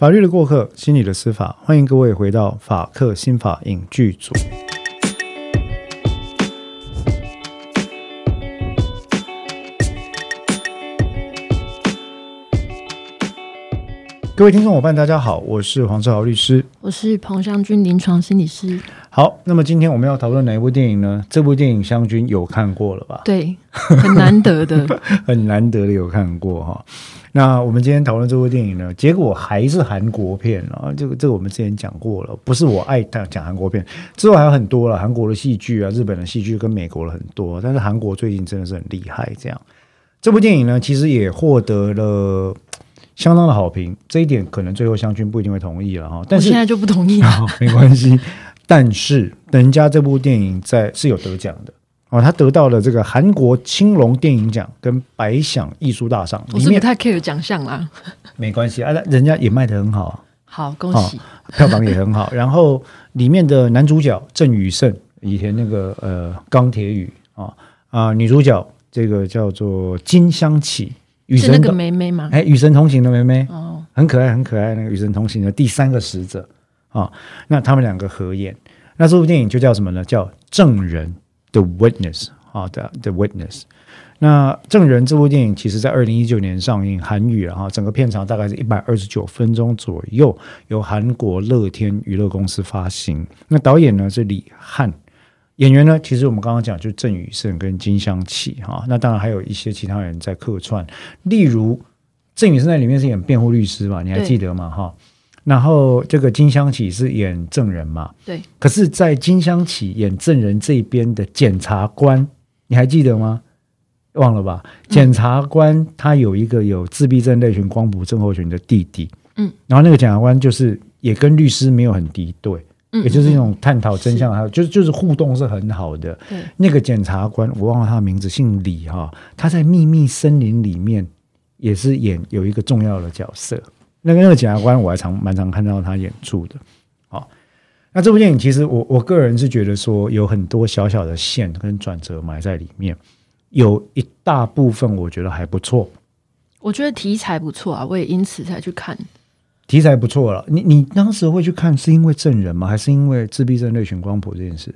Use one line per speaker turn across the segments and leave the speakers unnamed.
法律的过客，心理的司法，欢迎各位回到法客心法影剧组。各位听众伙伴，大家好，我是黄志豪律师，
我是彭湘军临床心理师。
好，那么今天我们要讨论哪一部电影呢？这部电影湘军有看过了吧？
对，很难得的，
很难得的有看过哈。那我们今天讨论这部电影呢，结果还是韩国片啊。这个这个我们之前讲过了，不是我爱讲韩国片，之后还有很多了，韩国的戏剧啊，日本的戏剧跟美国的很多，但是韩国最近真的是很厉害。这样，这部电影呢，其实也获得了相当的好评。这一点可能最后湘君不一定会同意了哈。但是
现在就不同意了，
没关系。但是人家这部电影在是有得奖的。哦，他得到了这个韩国青龙电影奖跟百想艺术大赏，
我是不太 care 奖项啦。
没关系啊，人家也卖的很好，
好恭喜，
票房也很好。然后里面的男主角郑宇盛，以前那个呃钢铁雨啊啊，女主角这个叫做金香起，
是那个妹妹吗？
哎，与神同行的妹妹哦，很可爱很可爱那个与神同行的第三个使者啊，那他们两个合演，那这部电影就叫什么呢？叫证人。The Witness，啊，The，The Witness。那证人这部电影，其实在二零一九年上映，韩语然后整个片长大概是一百二十九分钟左右，由韩国乐天娱乐公司发行。那导演呢是李汉，演员呢其实我们刚刚讲就是郑宇盛跟金香起哈。那当然还有一些其他人在客串，例如郑宇盛在里面是演辩护律师嘛，你还记得吗？哈。然后这个金香起是演证人嘛？
对。
可是，在金香起演证人这边的检察官，你还记得吗？忘了吧？检察官他有一个有自闭症类群光谱症候群的弟弟。嗯。然后那个检察官就是也跟律师没有很敌对，嗯，也就是一种探讨真相，还有就是就是互动是很好的。
对。
那个检察官我忘了他的名字，姓李哈。他在秘密森林里面也是演有一个重要的角色。那个那个检察官，我还常蛮常看到他演出的。好，那这部电影其实我我个人是觉得说有很多小小的线跟转折埋在里面，有一大部分我觉得还不错。
我觉得题材不错啊，我也因此才去看。
题材不错了，你你当时会去看是因为证人吗？还是因为自闭症类群光谱这件事？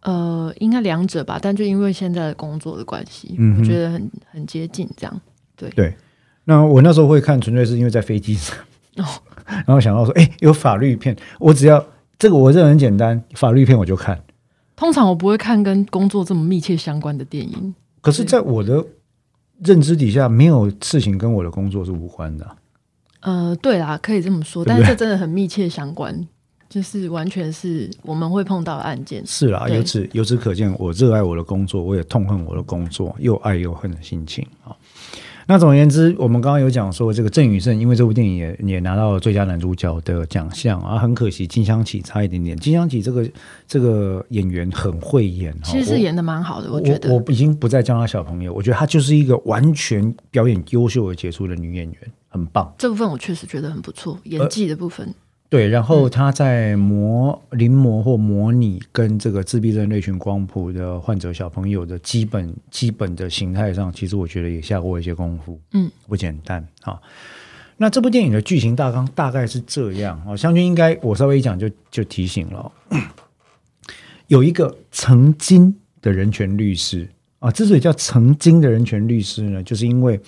呃，应该两者吧，但就因为现在的工作的关系，我觉得很很接近这样。对
对。那我那时候会看，纯粹是因为在飞机上，然后想到说，哎，有法律片，我只要这个，我这很简单，法律片我就看。
通常我不会看跟工作这么密切相关的电影。
可是，在我的认知底下，没有事情跟我的工作是无关的。
呃，对啦，可以这么说，但是这真的很密切相关，就是完全是我们会碰到的案件。
是啦，由此由此可见，我热爱我的工作，我也痛恨我的工作，又爱又恨的心情啊。那总而言之，我们刚刚有讲说，这个郑宇胜因为这部电影也也拿到了最佳男主角的奖项啊，很可惜金香起差一点点。金香起这个这个演员很会演，
其实是演的蛮好的，我觉得。
我已经不再叫她小朋友，我觉得她就是一个完全表演优秀而杰出的女演员，很棒。
这部分我确实觉得很不错，演技的部分。
对，然后他在模临摹或模拟跟这个自闭症类群光谱的患者小朋友的基本基本的形态上，其实我觉得也下过一些功夫，嗯，不简单啊。那这部电影的剧情大纲大概是这样啊，湘军应该我稍微一讲就就提醒了，有一个曾经的人权律师啊，之所以叫曾经的人权律师呢，就是因为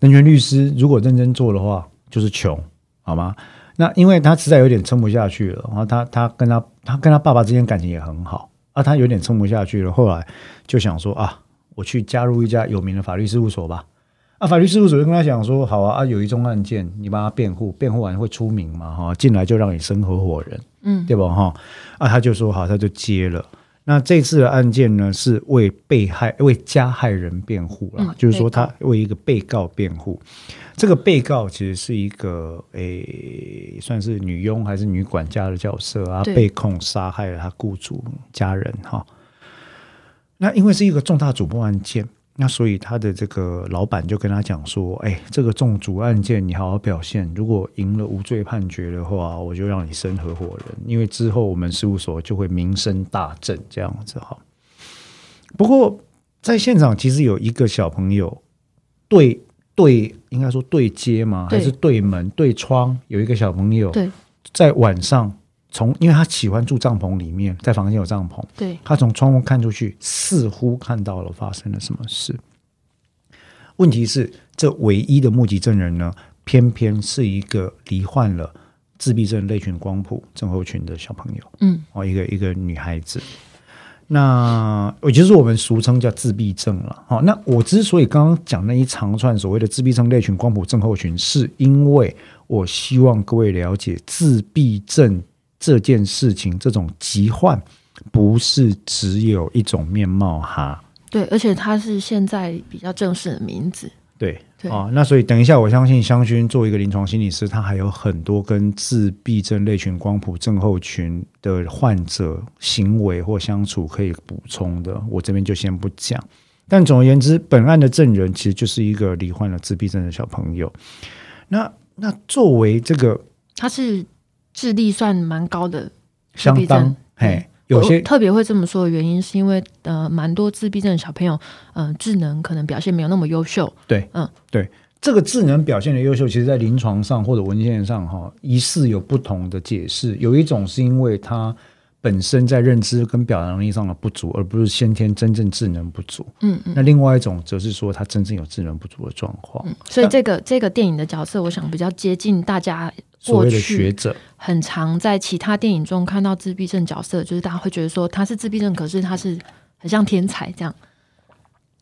人权律师如果认真做的话，就是穷，好吗？那因为他实在有点撑不下去了，然后他他跟他他跟他爸爸之间感情也很好，啊，他有点撑不下去了，后来就想说啊，我去加入一家有名的法律事务所吧。啊，法律事务所就跟他讲说，好啊，啊，有一宗案件，你帮他辩护，辩护完会出名嘛，哈，进来就让你升合伙人，嗯，对吧，哈，啊，他就说好，他就接了。那这次的案件呢，是为被害、为加害人辩护了，就是说他为一个被告辩护。这个被告其实是一个诶，算是女佣还是女管家的角色啊，被控杀害了他雇主家人哈。那因为是一个重大主播案件。那所以他的这个老板就跟他讲说：“哎，这个重组案件你好好表现，如果赢了无罪判决的话，我就让你升合伙人，因为之后我们事务所就会名声大振这样子哈。”不过在现场其实有一个小朋友对对，应该说对接吗？还是对门对窗？有一个小朋友在晚上从，因为他喜欢住帐篷里面，在房间有帐篷，
对
他从窗户看出去，似乎看到了发生了什么事。问题是，这唯一的目击证人呢，偏偏是一个罹患了自闭症类群光谱症候群的小朋友。
嗯，
哦，一个一个女孩子。那也就是我们俗称叫自闭症了。好、那我之所以刚刚讲那一长串所谓的自闭症类群光谱症候群，是因为我希望各位了解自闭症这件事情，这种疾患不是只有一种面貌哈。
对，而且它是现在比较正式的名字。
对，
对
啊，那所以等一下，我相信香薰作为一个临床心理师，他还有很多跟自闭症类群光谱症候群的患者行为或相处可以补充的，我这边就先不讲。但总而言之，本案的证人其实就是一个罹患了自闭症的小朋友。那那作为这个
他是智力算蛮高的，
相当
自闭症
嘿，有些
特别会这么说的原因，是因为呃，蛮多自闭症的小朋友，嗯、智能可能表现没有那么优秀。
对，
嗯，
对，这个智能表现的优秀，其实在临床上或者文献上哈，疑似有不同的解释。有一种是因为他本身在认知跟表达能力上的不足，而不是先天真正智能不足。
嗯嗯。
那另外一种则是说他真正有智能不足的状况。
所以这个这个电影的角色，我想比较接近大家过
所谓的学者，
很常在其他电影中看到自闭症角色，就是大家会觉得说他是自闭症，可是他是很像天才这样。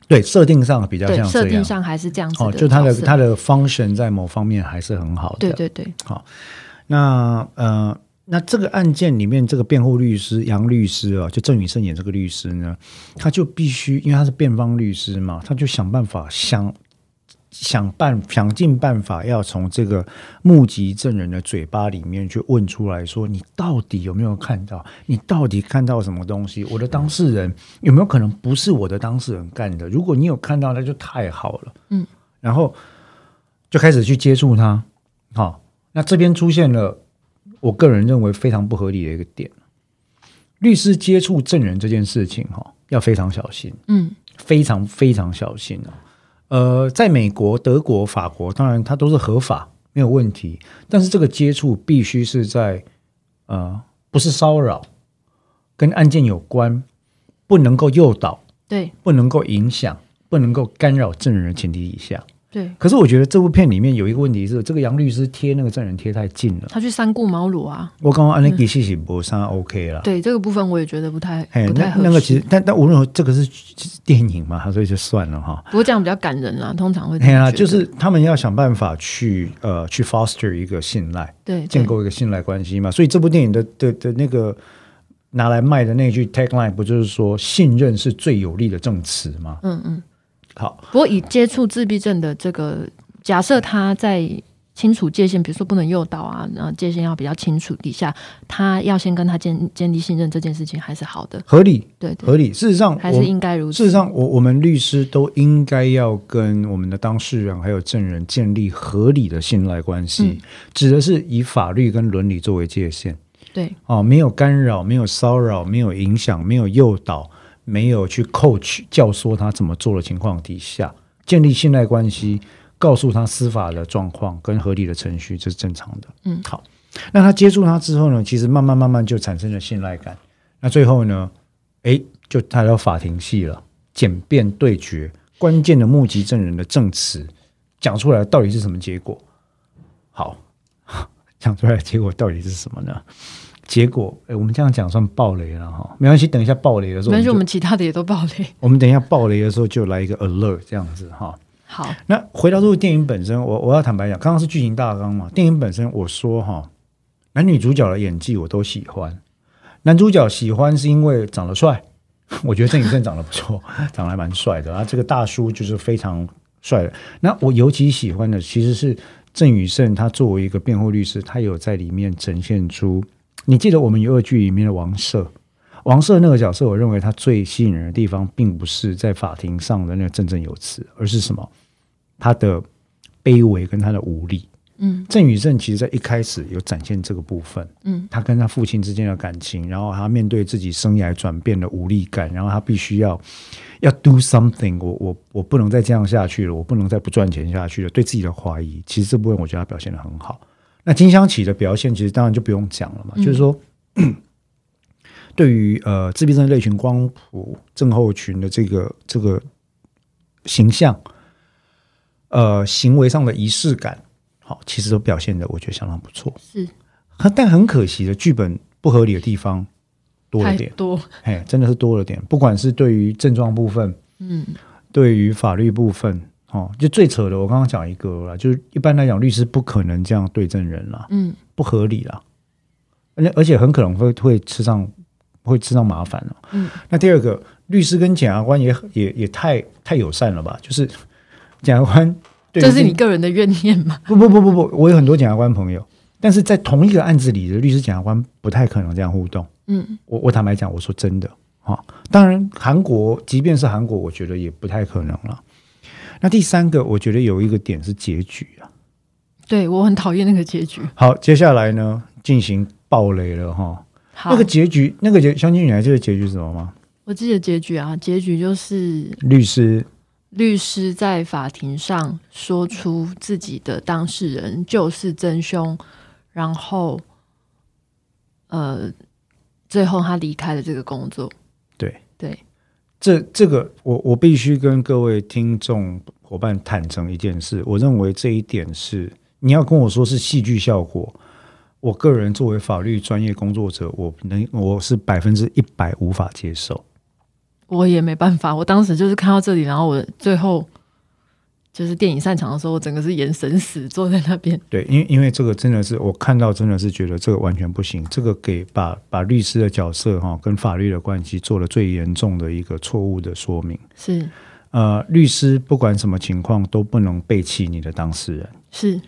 对设定上比较，像。
设定上还是这样子
哦，
的
就他的他的 function 在某方面还是很好的。
对对对，好
那呃，那这个案件里面，这个辩护律师杨律师啊，就郑宇胜演这个律师呢，他就必须，因为他是辩方律师嘛，他就想办法想想办想尽办法，要从这个目击证人的嘴巴里面去问出来说，你到底有没有看到？你到底看到什么东西？我的当事人有没有可能不是我的当事人干的？如果你有看到，那就太好了。
嗯，
然后就开始去接触他，好、那这边出现了我个人认为非常不合理的一个点，律师接触证人这件事情哈、要非常小心，
嗯。
非常非常小心哦。呃，在美国、德国、法国，当然它都是合法，没有问题，但是这个接触必须是在呃不是骚扰，跟案件有关，不能够诱导，
对。
不能够影响，不能够干扰证人的前提以下。
对，
可是我觉得这部片里面有一个问题是，这个杨律师贴那个证人贴太近了。
他去三顾茅庐啊。
我刚刚安那吉西西博上 OK 了。
对这个部分，我也觉得不太不太合适。
那个其实，但但无论如何，这个是电影嘛，所以就算了哈。
不过这样比较感人啦，通常会这
嘿啊，就是他们要想办法去呃去 foster 一个信赖，
对对
建构一个信赖关系嘛。所以这部电影的的的那个拿来卖的那句 tagline 不就是说信任是最有力的证词吗？
嗯嗯。
好，
不过以接触自闭症的这个假设，他在清楚界限，比如说不能诱导啊，然后界限要比较清楚底下，他要先跟他建建立信任，这件事情还是好的。
合理
对对，
合理。事实上，
还是应该如此。
事实上，我我们律师都应该要跟我们的当事人还有证人建立合理的信赖关系，
嗯
指的是以法律跟伦理作为界限
对
哦，没有干扰，没有骚扰，没有影响，没有诱导，没有去 coach 教唆他怎么做的情况底下，建立信赖关系，告诉他司法的状况跟合理的程序，这是正常的。
嗯
好，那他接触他之后呢，其实慢慢慢慢就产生了信赖感。那最后呢，诶，就他到法庭戏了，简辩对决，关键的目击证人的证词讲出来到底是什么结果？好，讲出来的结果到底是什么呢？结果，诶，我们这样讲算暴雷了哈，没关系，等一下暴雷的时候，
没关系，我
我们
们其他的也都暴雷。
我们等一下暴雷的时候就来一个 alert 这样子哈。
好，
那回到这部电影本身，我我要坦白讲，刚刚是剧情大纲嘛，电影本身我说哈，男女主角的演技我都喜欢。男主角喜欢是因为长得帅，我觉得郑宇盛长得不错，长得还蛮帅的。然后这个大叔就是非常帅的。那我尤其喜欢的其实是郑宇胜，他作为一个辩护律师，他有在里面呈现出，你记得我们有二剧里面的王赦。王赦那个角色，我认为他最吸引人的地方，并不是在法庭上的那个振振有词，而是什么？他的卑微跟他的无力。
嗯，
郑宇正其实在一开始有展现这个部分，
嗯，
他跟他父亲之间的感情，然后他面对自己生涯转变的无力感，然后他必须要要 do something，我我我不能再这样下去了，我不能再不赚钱下去了，对自己的怀疑，其实这部分我觉得他表现的很好。那金香起的表现，其实当然就不用讲了嘛，就是说。对于呃自闭症类群光谱症候群的这个这个形象，呃行为上的仪式感，好，其实都表现的我觉得相当不错。
是，
但很可惜的剧本不合理的地方多了点，
多，
哎，真的是多了点。不管是对于症状部分，
嗯，
对于法律部分，哦，就最扯的，我刚刚讲一个啦，就是一般来讲，律师不可能这样对证人啦，
嗯，
不合理啦，而且而且很可能会会吃上。会吃上麻烦了。
嗯，
那第二个，律师跟检察官也也也太太友善了吧？就是检察官，
这是你个人的怨念吗？
不不不不不，我有很多检察官朋友，但是在同一个案子里的律师检察官不太可能这样互动。
嗯，
我我坦白讲，我说真的啊，当然韩国即便是韩国，我觉得也不太可能了。那第三个，我觉得有一个点是结局啊。
对我很讨厌那个结局。
好，接下来呢，进行暴雷了哈。那个结局，那个结，相亲女孩这个结局是什么吗？
我记得结局啊，结局就是
律师，
律师在法庭上说出自己的当事人就是真凶，然后，呃，最后他离开了这个工作。
对
对，
这这个我我必须跟各位听众伙伴坦诚一件事，我认为这一点是你要跟我说是戏剧效果。我个人作为法律专业工作者，我能我是百分之一百无法接受。
我也没办法，我当时就是看到这里，然后我最后就是电影散场的时候，我整个是眼神死坐在那边。
对，因为因为这个真的是我看到，真的是觉得这个完全不行。这个给把把律师的角色哈跟法律的关系做了最严重的一个错误的说明。
是
呃，律师不管什么情况都不能背弃你的当事人。
是。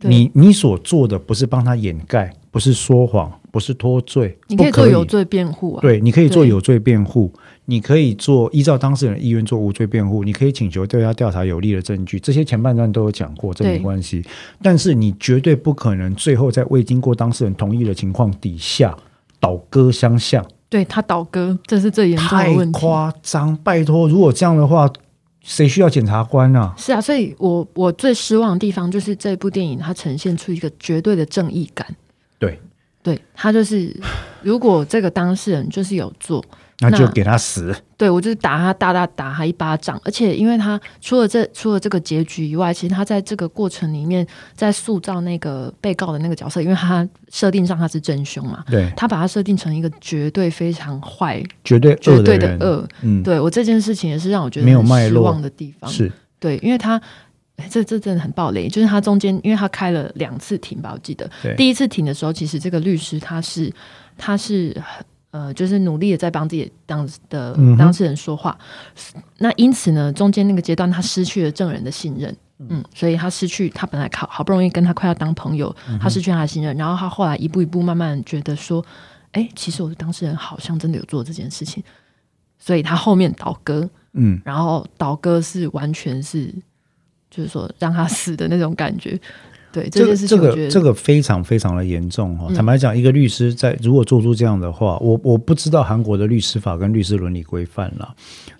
你你所做的不是帮他掩盖，不是说谎，不是脱罪，
你可以做有罪辩护啊。
对，你可以做有罪辩护，你可以做依照当事人意愿做无罪辩护，你可以请求对他调查有利的证据，这些前半段都有讲过，这没关系。但是你绝对不可能最后在未经过当事人同意的情况底下倒戈相向。
对他倒戈，这是最严重的问
题。太夸张，拜托，如果这样的话。谁需要检察官呢？
是啊，所以我我最失望的地方就是这部电影它呈现出一个绝对的正义感。
对，
对他就是，如果这个当事人就是有做。
那就给他死。
对，我就是打他，大大打他一巴掌。而且，因为他除了这除了这个结局以外，其实他在这个过程里面，在塑造那个被告的那个角色，因为他设定上他是真凶嘛，
对，
他把他设定成一个绝对非常坏、
绝对
绝对的
恶。
嗯，对我这件事情也是让我觉得
没有脉
失望的地方。
是
对，因为他这这真的很暴雷，就是他中间，因为他开了两次庭吧，我记得第一次庭的时候，其实这个律师他是他是。呃，就是努力的在帮自己当的当事人说话，那因此呢，中间那个阶段他失去了证人的信任，嗯，所以他失去他本来考好不容易跟他快要当朋友，他失去他的信任，然后他后来一步一步慢慢觉得说，哎，其实我的当事人好像真的有做这件事情，所以他后面倒戈，
嗯，
然后倒戈是完全是就是说让他死的那种感觉。对，
这
个
这个这个非常非常的严重哈。坦白讲，一个律师在如果做出这样的话，我我不知道韩国的律师法跟律师伦理规范了，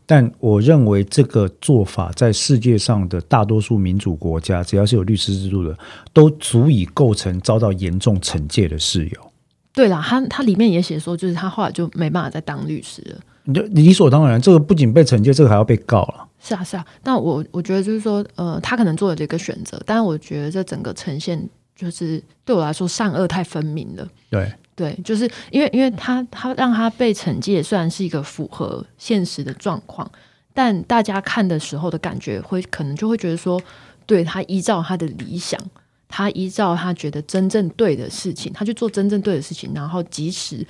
但我认为这个做法在世界上的大多数民主国家，只要是有律师制度的，都足以构成遭到严重惩戒的事由。
对啦，他他里面也写说，就是他后来就没办法再当律师了。
你就理所当然，这个不仅被惩戒，这个还要被告了。
是啊，是啊，那我我觉得就是说，呃，他可能做了这个选择，但是我觉得这整个呈现就是对我来说善恶太分明了。
对
对，就是因为因为他他让他被惩戒，虽然是一个符合现实的状况，但大家看的时候的感觉会可能就会觉得说，对他依照他的理想，他依照他觉得真正对的事情，他去做真正对的事情，然后即使。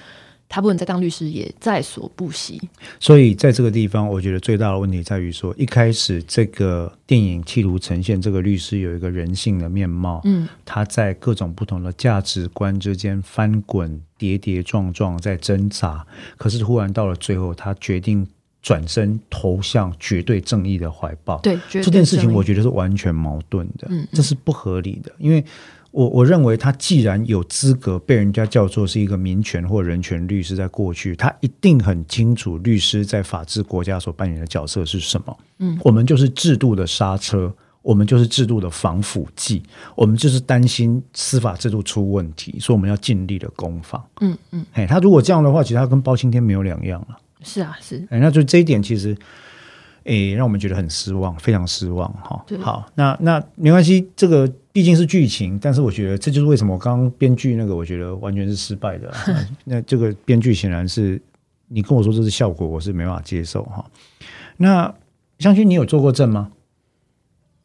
他不能再当律师，也在所不惜。
所以在这个地方，我觉得最大的问题在于说，一开始这个电影企图呈现这个律师有一个人性的面貌，
嗯，
他在各种不同的价值观之间翻滚、跌跌撞撞，在挣扎。可是忽然到了最后，他决定转身投向绝对正义的怀抱。
对，
这件事情我觉得是完全矛盾的，嗯，这是不合理的。因为我我认为他既然有资格被人家叫做是一个民权或人权律师，在过去他一定很清楚律师在法治国家所扮演的角色是什么。嗯，我们就是制度的刹车。我们就是制度的防腐剂，我们就是担心司法制度出问题，所以我们要尽力的攻防。嗯嗯，哎，他如果这样的话，其实他跟包青天没有两样了。
是啊，是。
哎，那就这一点其实，哎，让我们觉得很失望，非常失望哈。好，那那没关系，这个毕竟是剧情，但是我觉得这就是为什么我刚刚编剧那个，我觉得完全是失败的。那这个编剧显然是你跟我说这是效果，我是没办法接受哈。那相信你有做过证吗？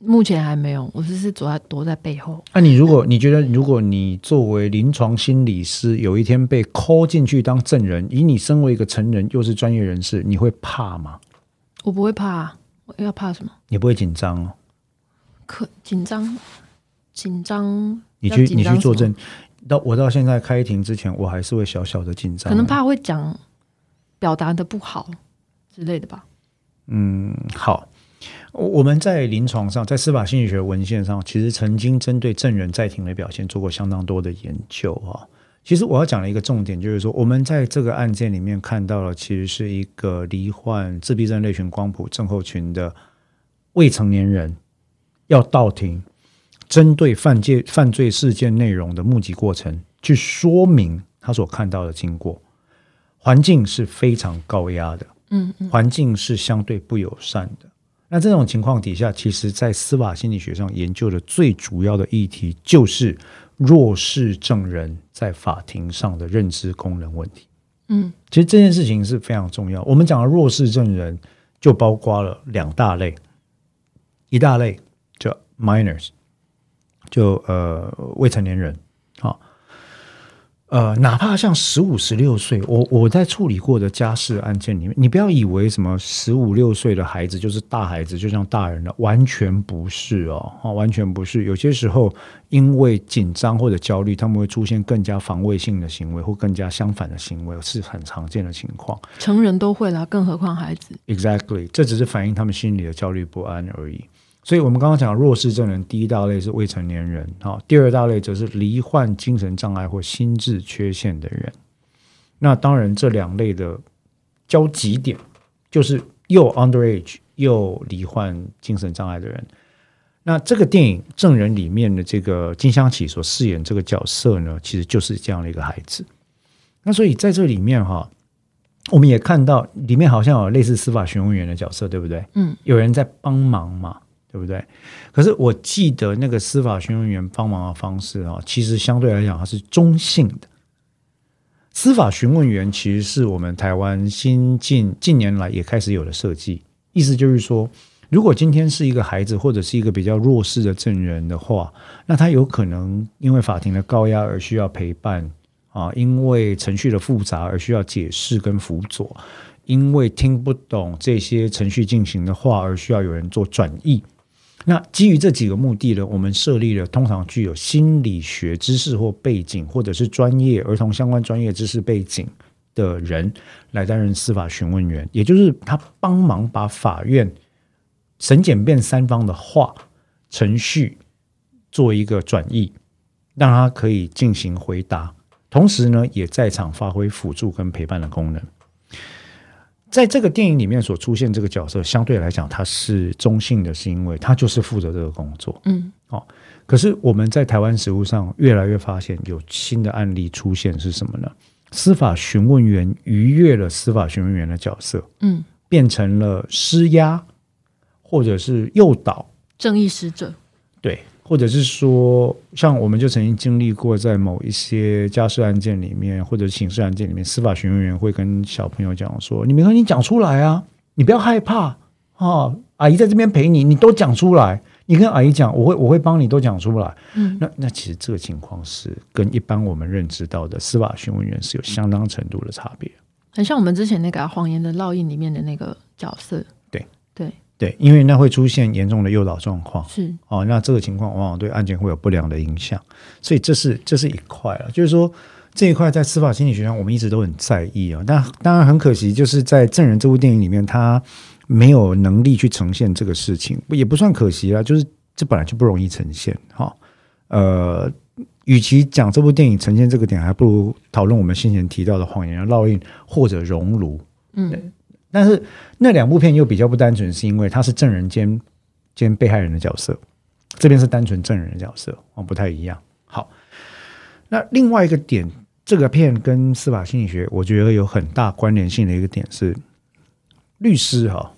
目前还没有，我只是躲在躲在背后。
那你如果你觉得，如果你作为临床心理师，有一天被 call 进去当证人，以你身为一个成人又是专业人士，你会怕吗？
我不会怕，我要怕什么？
你不会紧张哦？
可紧张，紧张。
你去你去作证，到我到现在开庭之前，我还是会小小的紧张，
可能怕会讲表达的不好之类的吧。
嗯，好。我们在临床上，在司法心理学文献上，其实曾经针对证人在庭的表现做过相当多的研究啊。其实我要讲的一个重点，就是说我们在这个案件里面看到了，其实是一个罹患自闭症类群光谱症候群的未成年人要到庭，针对犯罪犯罪事件内容的目击过程，去说明他所看到的经过，环境是非常高压的，嗯，环境是相对不友善的。那这种情况底下，其实，在司法心理学上研究的最主要的议题，就是弱势证人在法庭上的认知功能问题。嗯，其实这件事情是非常重要。我们讲的弱势证人，就包括了两大类，一大类叫 minors，就呃未成年人，好。呃，哪怕像十五、十六岁，我我在处理过的家事案件里面，你不要以为什么十五六岁的孩子就是大孩子，就像大人了，完全不是哦，啊，完全不是。有些时候因为紧张或者焦虑，他们会出现更加防卫性的行为，或更加相反的行为，是很常见的情况。
成人都会啦，更何况孩子。
Exactly，这只是反映他们心里的焦虑不安而已。所以，我们刚刚讲弱势证人，第一大类是未成年人，哈，第二大类则是罹患精神障碍或心智缺陷的人。那当然，这两类的交集点就是又 underage 又罹患精神障碍的人。那这个电影《证人》里面的这个金香琪所饰演这个角色呢，其实就是这样的一个孩子。那所以在这里面哈，我们也看到里面好像有类似司法询问员的角色，对不对？嗯，有人在帮忙嘛。对不对？可是我记得那个司法询问员帮忙的方式啊，其实相对来讲它是中性的。司法询问员其实是我们台湾新近近年来也开始有的设计，意思就是说，如果今天是一个孩子或者是一个比较弱势的证人的话，那他有可能因为法庭的高压而需要陪伴啊，因为程序的复杂而需要解释跟辅佐，因为听不懂这些程序进行的话而需要有人做转译。那基于这几个目的呢，我们设立了通常具有心理学知识或背景，或者是专业儿童相关专业知识背景的人来担任司法询问员，也就是他帮忙把法院审检辩三方的话程序做一个转译，让他可以进行回答，同时呢，也在场发挥辅助跟陪伴的功能。在这个电影里面所出现这个角色，相对来讲他是中性的，是因为他就是负责这个工作。嗯，哦，可是我们在台湾实务上越来越发现有新的案例出现是什么呢？司法询问员逾越了司法询问员的角色，嗯，变成了施压或者是诱导
正义使者，
对。或者是说，像我们就曾经经历过，在某一些家事案件里面，或者刑事案件里面，司法询问员会跟小朋友讲说：“你没和你讲出来啊，你不要害怕啊，阿姨在这边陪你，你都讲出来，你跟阿姨讲，我会我会帮你都讲出来。”嗯，那那其实这个情况是跟一般我们认知到的司法询问员是有相当程度的差别，
很像我们之前那个谎言的烙印里面的那个角色。
对因为那会出现严重的诱导状况，
是
哦，那这个情况往往对案件会有不良的影响，所以这是这是一块了。就是说，这一块在司法心理学上，我们一直都很在意啊。但当然很可惜，就是在《证人》这部电影里面，他没有能力去呈现这个事情，也不算可惜啊，就是这本来就不容易呈现。哈，呃，与其讲这部电影呈现这个点，还不如讨论我们先前提到的谎言烙印或者熔炉。嗯，但是那两部片又比较不单纯，是因为他是证人兼兼被害人的角色，这边是单纯证人的角色，哦，不太一样。好，那另外一个点。这个片跟司法心理学，我觉得有很大关联性的一个点是，律师哈，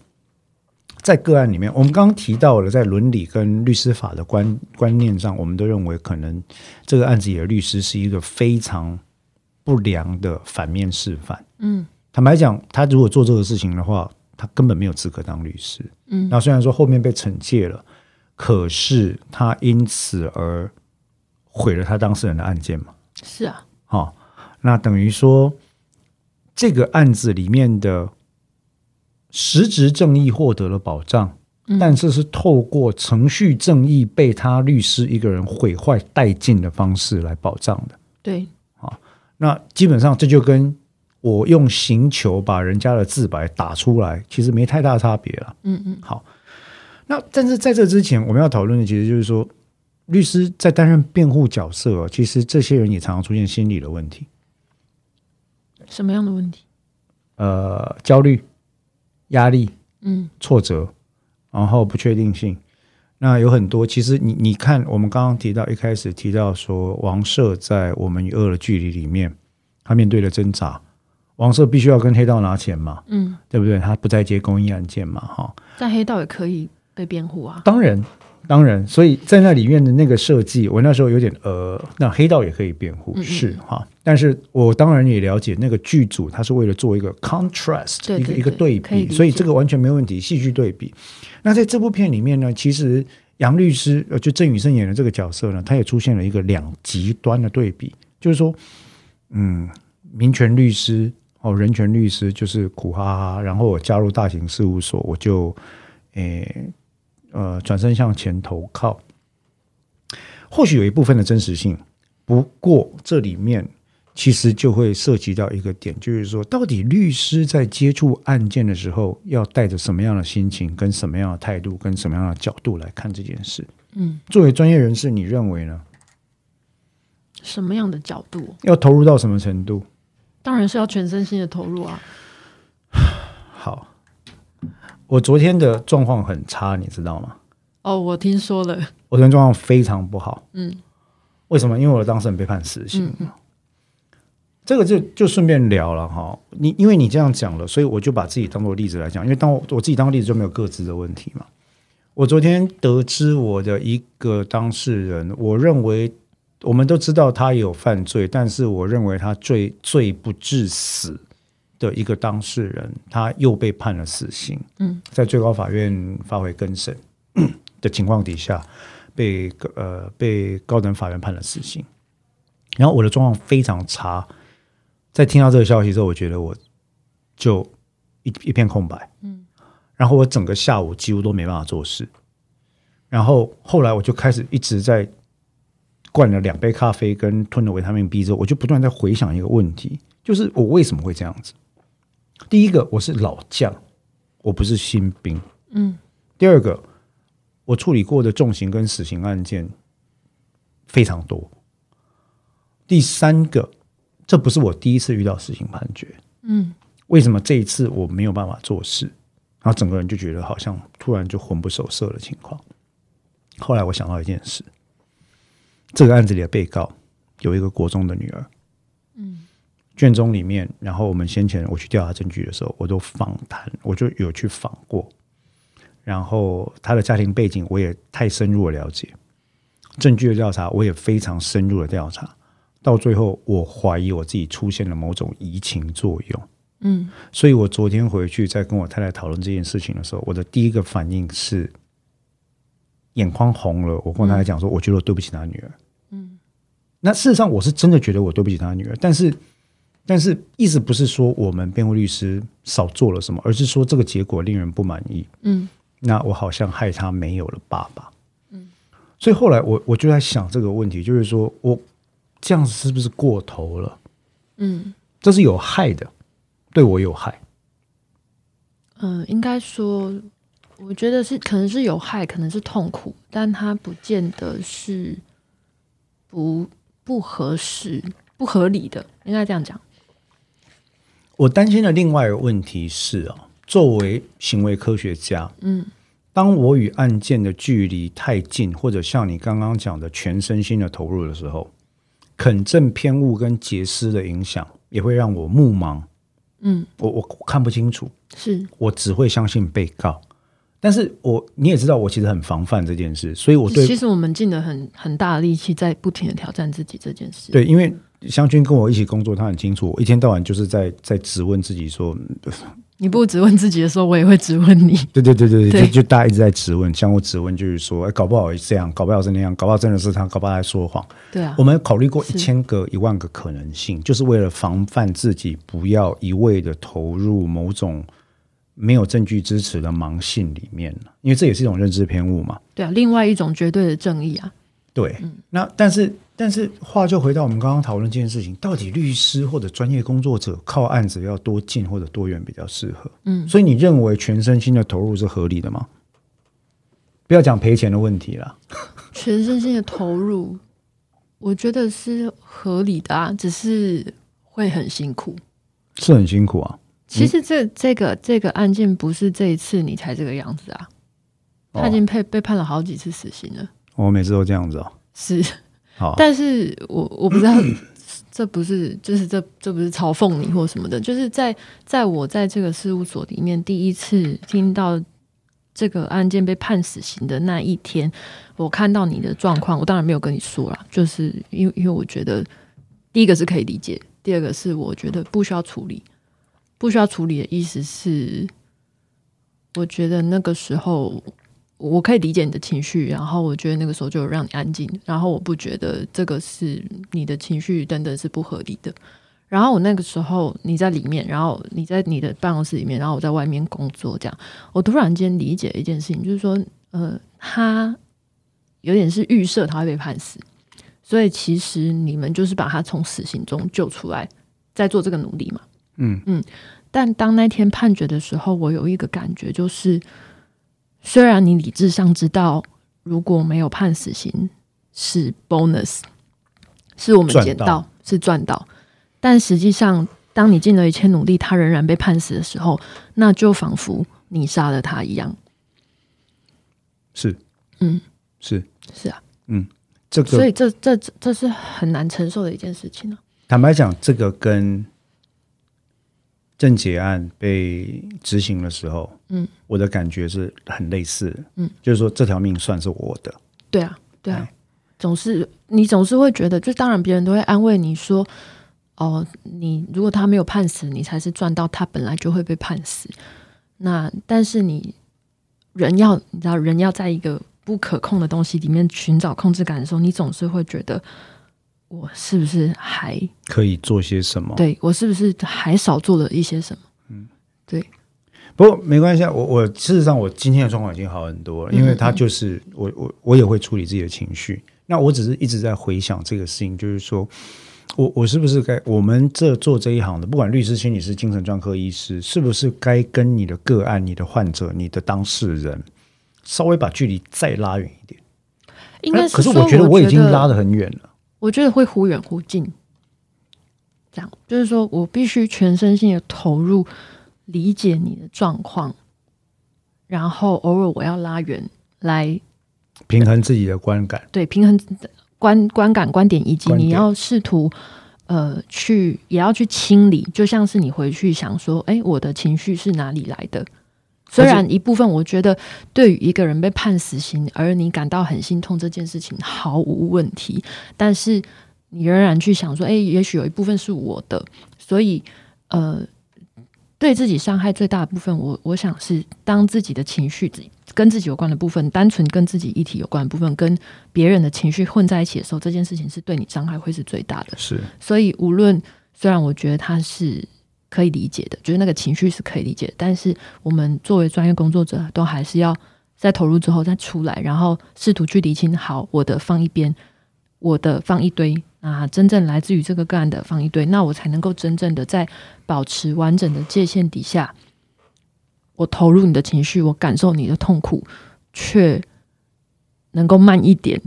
在个案里面，我们刚刚提到了，在伦理跟律师法的观观念上，我们都认为可能这个案子里的律师是一个非常不良的反面示范。嗯，坦白讲，他如果做这个事情的话，他根本没有资格当律师。嗯，那虽然说后面被惩戒了，可是他因此而毁了他当事人的案件嘛？
是啊，
好。那等于说，这个案子里面的实质正义获得了保障，但是是透过程序正义被他律师一个人毁坏殆尽的方式来保障的。
对，
啊，那基本上这就跟我用行球把人家的自白打出来，其实没太大差别了。嗯嗯，好。那但是在这之前，我们要讨论的其实就是说，律师在担任辩护角色，其实这些人也常常出现心理的问题。
什么样的问题？
呃，焦虑、压力，嗯，挫折，然后不确定性。那有很多，其实你你看，我们刚刚提到一开始提到说，王赦在我们与恶的距离里面，他面对了挣扎。王社必须要跟黑道拿钱嘛，嗯，对不对？他不再接公益案件嘛，哈。
但黑道也可以被辩护啊，
当然。当然，所以在那里面的那个设计，我那时候有点呃，那黑道也可以辩护，是哈。但是我当然也了解那个剧组，他是为了做一个 contrast，一个一个对比，所以这个完全没问题，戏剧对比。那在这部片里面呢，其实杨律师呃，就郑宇胜演的这个角色呢，他也出现了一个两极端的对比，就是说，嗯，民权律师哦，人权律师就是苦哈哈，然后我加入大型事务所，我就诶。呃，转身向前投靠，或许有一部分的真实性。不过，这里面其实就会涉及到一个点，就是说，到底律师在接触案件的时候，要带着什么样的心情、跟什么样的态度、跟什么样的角度来看这件事？嗯，作为专业人士，你认为呢？
什么样的角度？
要投入到什么程度？
当然是要全身心的投入啊。
好。我昨天的状况很差，你知道吗？
哦，我听说了。
我昨天状况非常不好。嗯，为什么？因为我的当事人被判死刑。这个就就顺便聊了哈。你因为你这样讲了，所以我就把自己当做例子来讲。因为当我我自己当例子就没有各自的问题嘛。我昨天得知我的一个当事人，我认为我们都知道他有犯罪，但是我认为他罪罪不至死。的一个当事人，他又被判了死刑。嗯，在最高法院发回更审 的情况底下，被呃被高等法院判了死刑。然后我的状况非常差，在听到这个消息之后，我觉得我就一一片空白。嗯，然后我整个下午几乎都没办法做事。然后后来我就开始一直在灌了两杯咖啡跟吞了维他命 B 之后，我就不断在回想一个问题，就是我为什么会这样子。第一个，我是老将，我不是新兵。嗯。第二个，我处理过的重刑跟死刑案件非常多。第三个，这不是我第一次遇到死刑判决。嗯。为什么这一次我没有办法做事？然后整个人就觉得好像突然就魂不守舍的情况。后来我想到一件事，这个案子里的被告有一个国中的女儿。嗯。卷宗里面，然后我们先前我去调查证据的时候，我都访谈，我就有去访过。然后他的家庭背景我也太深入的了解，证据的调查我也非常深入的调查。到最后，我怀疑我自己出现了某种移情作用。嗯，所以我昨天回去在跟我太太讨论这件事情的时候，我的第一个反应是眼眶红了。我跟我太太讲说，我觉得我对不起他女儿。嗯，那事实上我是真的觉得我对不起他女儿，但是。但是意思不是说我们辩护律师少做了什么，而是说这个结果令人不满意。嗯，那我好像害他没有了爸爸。嗯，所以后来我我就在想这个问题，就是说我这样子是不是过头了？
嗯，
这是有害的，对我有害。
嗯，应该说，我觉得是可能是有害，可能是痛苦，但它不见得是不不合适、不合理的，应该这样讲。
我担心的另外一个问题是啊，作为行为科学家，
嗯，
当我与案件的距离太近，或者像你刚刚讲的全身心的投入的时候，肯正偏误跟结失的影响，也会让我目盲。
嗯，
我我看不清楚，
是
我只会相信被告。但是我你也知道，我其实很防范这件事，所以我对
其实我们尽了很很大的力气，在不停的挑战自己这件事。
对，因为湘君跟我一起工作，他很清楚，我一天到晚就是在在质问自己说，
你不质问自己的时候，我也会质问你。
对对对对
对
就就大家一直在质问，相互质问就是说，哎，搞不好这样，搞不好是那样，搞不好真的是他，搞不好在说谎。
对啊
我，们考虑过一千个、一万个可能性，就是为了防范自己不要一味的投入某种没有证据支持的盲信里面因为这也是一种认知偏误嘛。
对啊，另外一种绝对的正义啊，
对，那但是但是话就回到我们刚刚讨论这件事情，到底律师或者专业工作者靠案子要多近或者多远比较适合？
嗯
所以你认为全身心的投入是合理的吗？不要讲赔钱的问题啦，
全身心的投入，我觉得是合理的啊，只是会很辛苦。
是很辛苦啊。
其实这这个这个案件不是这一次你才这个样子啊，他已经被被判了好几次死刑了。
我每次都这样子哦。
是，
好，
但是我我不知道，这不是就是这这不是嘲讽你或什么的，就是在在我在这个事务所里面第一次听到这个案件被判死刑的那一天，我看到你的状况，我当然没有跟你说啦，就是因为因为我觉得第一个是可以理解，第二个是我觉得不需要处理，不需要处理的意思是，我觉得那个时候。我可以理解你的情绪，然后我觉得那个时候就让你安静，然后我不觉得这个是你的情绪等等是不合理的。然后我那个时候你在里面，然后你在你的办公室里面，然后我在外面工作，这样我突然间理解一件事情，就是说，呃，他有点是预设他会被判死，所以其实你们就是把他从死刑中救出来，在做这个努力嘛。
嗯
嗯。但当那天判决的时候，我有一个感觉就是。虽然你理智上知道，如果没有判死刑是 bonus，是我们捡到，
到
是赚到，但实际上，当你尽了一切努力，他仍然被判死的时候，那就仿佛你杀了他一样。
是，
嗯，
是
是啊，嗯
这个。
所以这这这这是很难承受的一件事情啊。
坦白讲，这个跟郑捷案被执行的时候，
嗯，
我的感觉是很类似，
嗯，
就是说这条命算是我的，
对啊，对啊。
哎，
总是你总是会觉得，就当然别人都会安慰你说，哦，你如果他没有判死，你才是赚到，他本来就会被判死。那但是你人要你知道，人要在一个不可控的东西里面寻找控制感的时候，你总是会觉得，我是不是还
可以做些什么？
对我是不是还少做了一些什么？
嗯，对不过没关系，啊，我我事实上我今天的状况已经好很多了，因为他就是我我我也会处理自己的情绪。那我只是一直在回想这个事情，就是说我我是不是该我们这做这一行的，不管律师、心理师、精神专科医师，是不是该跟你的个案、你的患者、你的当事人稍微把距离再拉远一点？
应该
是可是我觉得我已经拉得很远了。
我觉得会忽远忽近，这样就是说我必须全身心的投入，理解你的状况，然后偶尔我要拉远来
平衡自己的观感，
对平衡观观感观点，以及你要试图呃去也要去清理，就像是你回去想说，哎，我的情绪是哪里来的？虽然一部分我觉得对于一个人被判死刑而你感到很心痛这件事情毫无问题，但是你仍然去想说，哎，也许有一部分是我的，所以呃，对自己伤害最大的部分，我我想是当自己的情绪跟自己有关的部分，单纯跟自己议题有关的部分，跟别人的情绪混在一起的时候，这件事情是对你伤害会是最大的。
是
所以无论虽然我觉得他是可以理解的，就是那个情绪是可以理解，但是我们作为专业工作者，都还是要在投入之后再出来，然后试图去理清好我的放一边，我的放一堆，啊真正来自于这个个案的放一堆，那我才能够真正的在保持完整的界限底下，我投入你的情绪，我感受你的痛苦，却能够慢一点。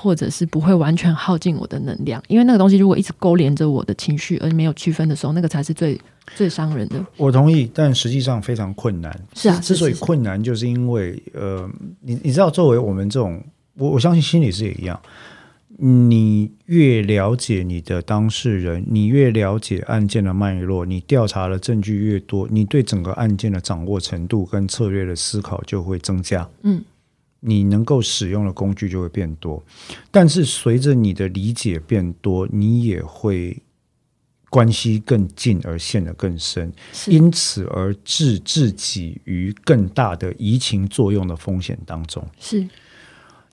或者是不会完全耗尽我的能量，因为那个东西如果一直勾连着我的情绪，而没有区分的时候，那个才是最最伤人的。
我同意，但实际上非常困难。
是啊，
之所以困难，就是因为呃，你你知道，作为我们这种，我我相信心理师也一样，你越了解你的当事人，你越了解案件的脉络，你调查的证据越多，你对整个案件的掌握程度跟策略的思考就会增加。嗯。你能够使用的工具就会变多，但是随着你的理解变多，你也会关系更近而陷得更深，因此而置自己于更大的移情作用的风险当中。
是。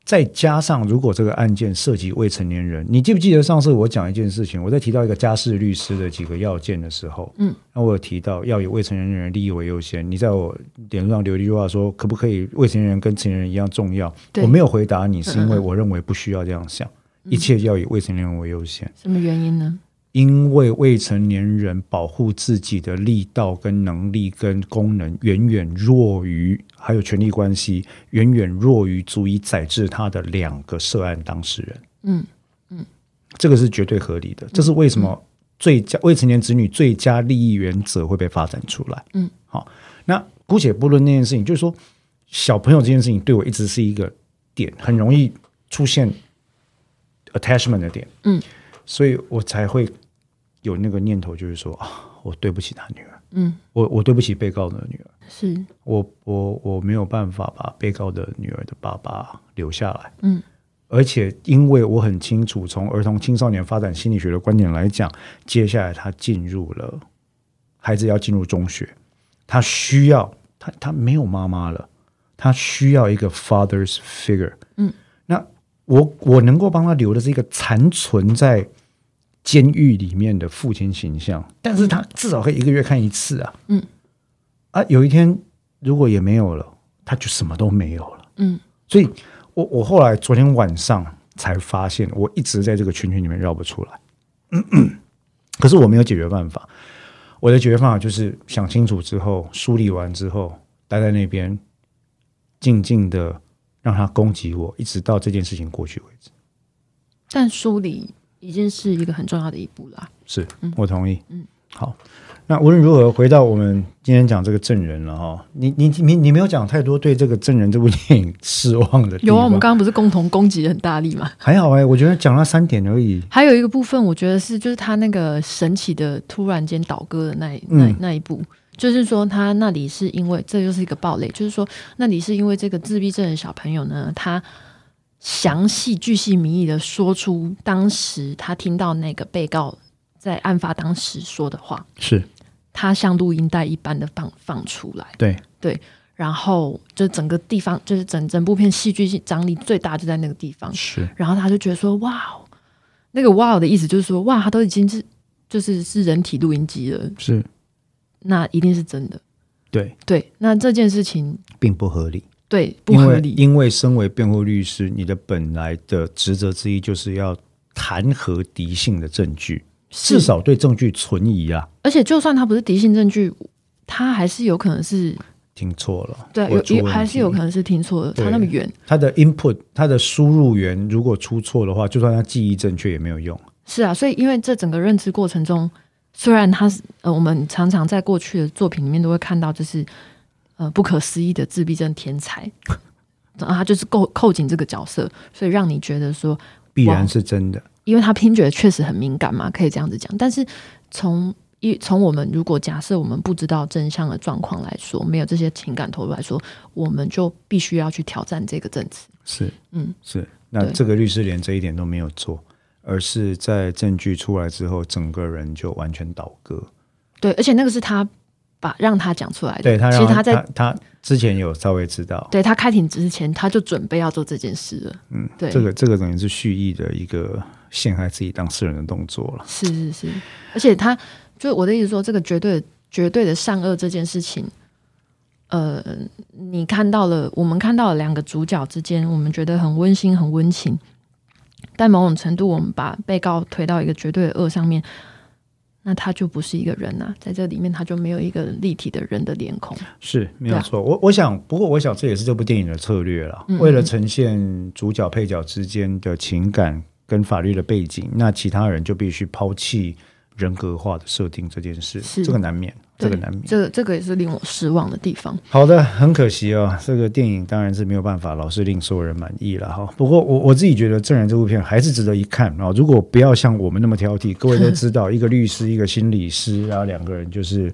再加上，如果这个案件涉及未成年人，你记不记得上次我讲一件事情？我在提到一个家事律师的几个要件的时候，嗯，那我有提到要以未成年人利益为优先。你在我脸书上留一句话说，可不可以未成年人跟成年人一样重要？我没有回答你，是因为我认为不需要这样想，一切要以未成年人为优先。
什么原因呢？
因为未成年人保护自己的力道、跟能力、跟功能，远远弱于还有权力关系，远远弱于足以载制他的两个涉案当事人。嗯嗯，这个是绝对合理的。这是为什么最佳未成年子女最佳利益原则会被发展出来？嗯，好，那姑且不论那件事情，就是说小朋友这件事情对我一直是一个点，很容易出现 attachment 的点。嗯，所以我才会。有那个念头，就是说啊，我对不起他女儿，嗯，我我对不起被告的女儿，
是。
我我我没有办法把被告的女儿的爸爸留下来，嗯，而且因为我很清楚，从儿童青少年发展心理学的观点来讲，接下来他进入了孩子要进入中学，他需要他他没有妈妈了，他需要一个 father's figure，嗯，那我我能够帮他留的是一个残存在。监狱里面的父亲形象，但是他至少可以一个月看一次啊。嗯，啊，有一天如果也没有了，他就什么都没有了。嗯，所以我我后来昨天晚上才发现，我一直在这个圈圈里面绕不出来。可是我没有解决办法，我的解决方法就是想清楚之后，梳理完之后，待在那边，静静的让他攻击我，一直到这件事情过去为止。
但梳理。已经是一个很重要的一步了。
是，我同意。嗯，好。那无论如何，回到我们今天讲这个证人了哈。你你你你没有讲太多对这个证人这部电影失望的。
有啊，我们刚刚不是共同攻击很大力吗？
还好哎，我觉得讲了三点而已。
还有一个部分，我觉得是就是他那个神奇的突然间倒戈的那那那一步，就是说他那里是因为这就是一个暴雷，就是说那里是因为这个自闭症的小朋友呢，他。详细、巨细靡遗的说出当时他听到那个被告在案发当时说的话，
是
他像录音带一般的放放出来。
对
对，然后就整个地方，就是整整部片戏剧性张力最大就在那个地方。
是，
然后他就觉得说：“哇，那个哇的意思就是说，哇，他都已经是就是是人体录音机了。”
是，
那一定是真的。
对
对，那这件事情
并不合理。
对，不合理。
因为身为辩护律师，你的本来的职责之一就是要弹劾敌性的证据，至少对证据存疑啊。
而且，就算他不是敌性证据，他还是有可能是
听错了。
对，有还是有可能是听错了。他那么远，
他的 input，他的输入源如果出错的话，就算他记忆正确也没有用。
是啊，所以因为这整个认知过程中，虽然他是呃，我们常常在过去的作品里面都会看到，就是。呃，不可思议的自闭症天才，然后他就是扣扣紧这个角色，所以让你觉得说
必然是真的，
因为他听觉确实很敏感嘛，可以这样子讲。但是从一从我们如果假设我们不知道真相的状况来说，没有这些情感投入来说，我们就必须要去挑战这个证词。
是，嗯，是。那这个律师连这一点都没有做，而是在证据出来之后，整个人就完全倒戈。
对，而且那个是他。把让他讲出来的，
对他，
其实他在
他之前有稍微知道，
对他开庭之前他就准备要做这件事了。嗯，对，
这个这个等于是蓄意的一个陷害自己当事人的动作了。
是是是，而且他就我的意思说，这个绝对绝对的善恶这件事情，呃，你看到了，我们看到了两个主角之间，我们觉得很温馨、很温情。但某种程度，我们把被告推到一个绝对的恶上面，那他就不是一个人呐，在这里面他就没有一个立体的人的脸孔，
是没有错。我我想，不过我想这也是这部电影的策略了，为了呈现主角配角之间的情感跟法律的背景，那其他人就必须抛弃人格化的设定这件事，这个难免。这个难免，
这个这个也是令我失望的地方。
好的，很可惜哦，这个电影当然是没有办法老是令所有人满意了哈。不过我我自己觉得《证人》这部片还是值得一看啊。如果不要像我们那么挑剔，各位都知道，一个律师，一个心理师，然后两个人就是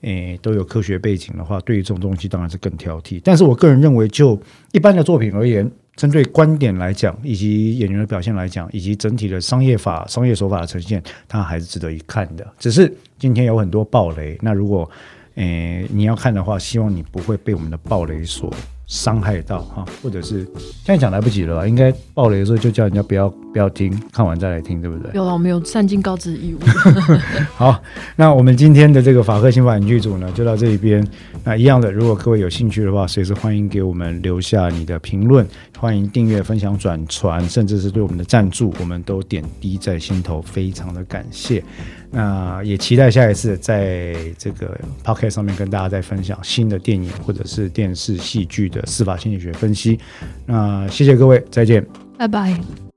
诶都有科学背景的话，对于这种东西当然是更挑剔。但是我个人认为，就一般的作品而言。针对观点来讲，以及演员的表现来讲，以及整体的商业法、商业手法的呈现，它还是值得一看的。只是今天有很多暴雷，那如果诶你要看的话，希望你不会被我们的暴雷所。伤害到哈，或者是现在讲来不及了吧？应该爆雷的时候就叫人家不要不要听，看完再来听，对不对？
有了，我们有善尽告知义务。
好，那我们今天的这个法科刑法影剧组呢，就到这一边。那一样的，如果各位有兴趣的话，随时欢迎给我们留下你的评论，欢迎订阅、分享、转传，甚至是对我们的赞助，我们都点滴在心头，非常的感谢。那也期待下一次在这个 p o c k e t 上面跟大家再分享新的电影或者是电视戏剧的司法心理学分析。那谢谢各位，再见，
拜拜。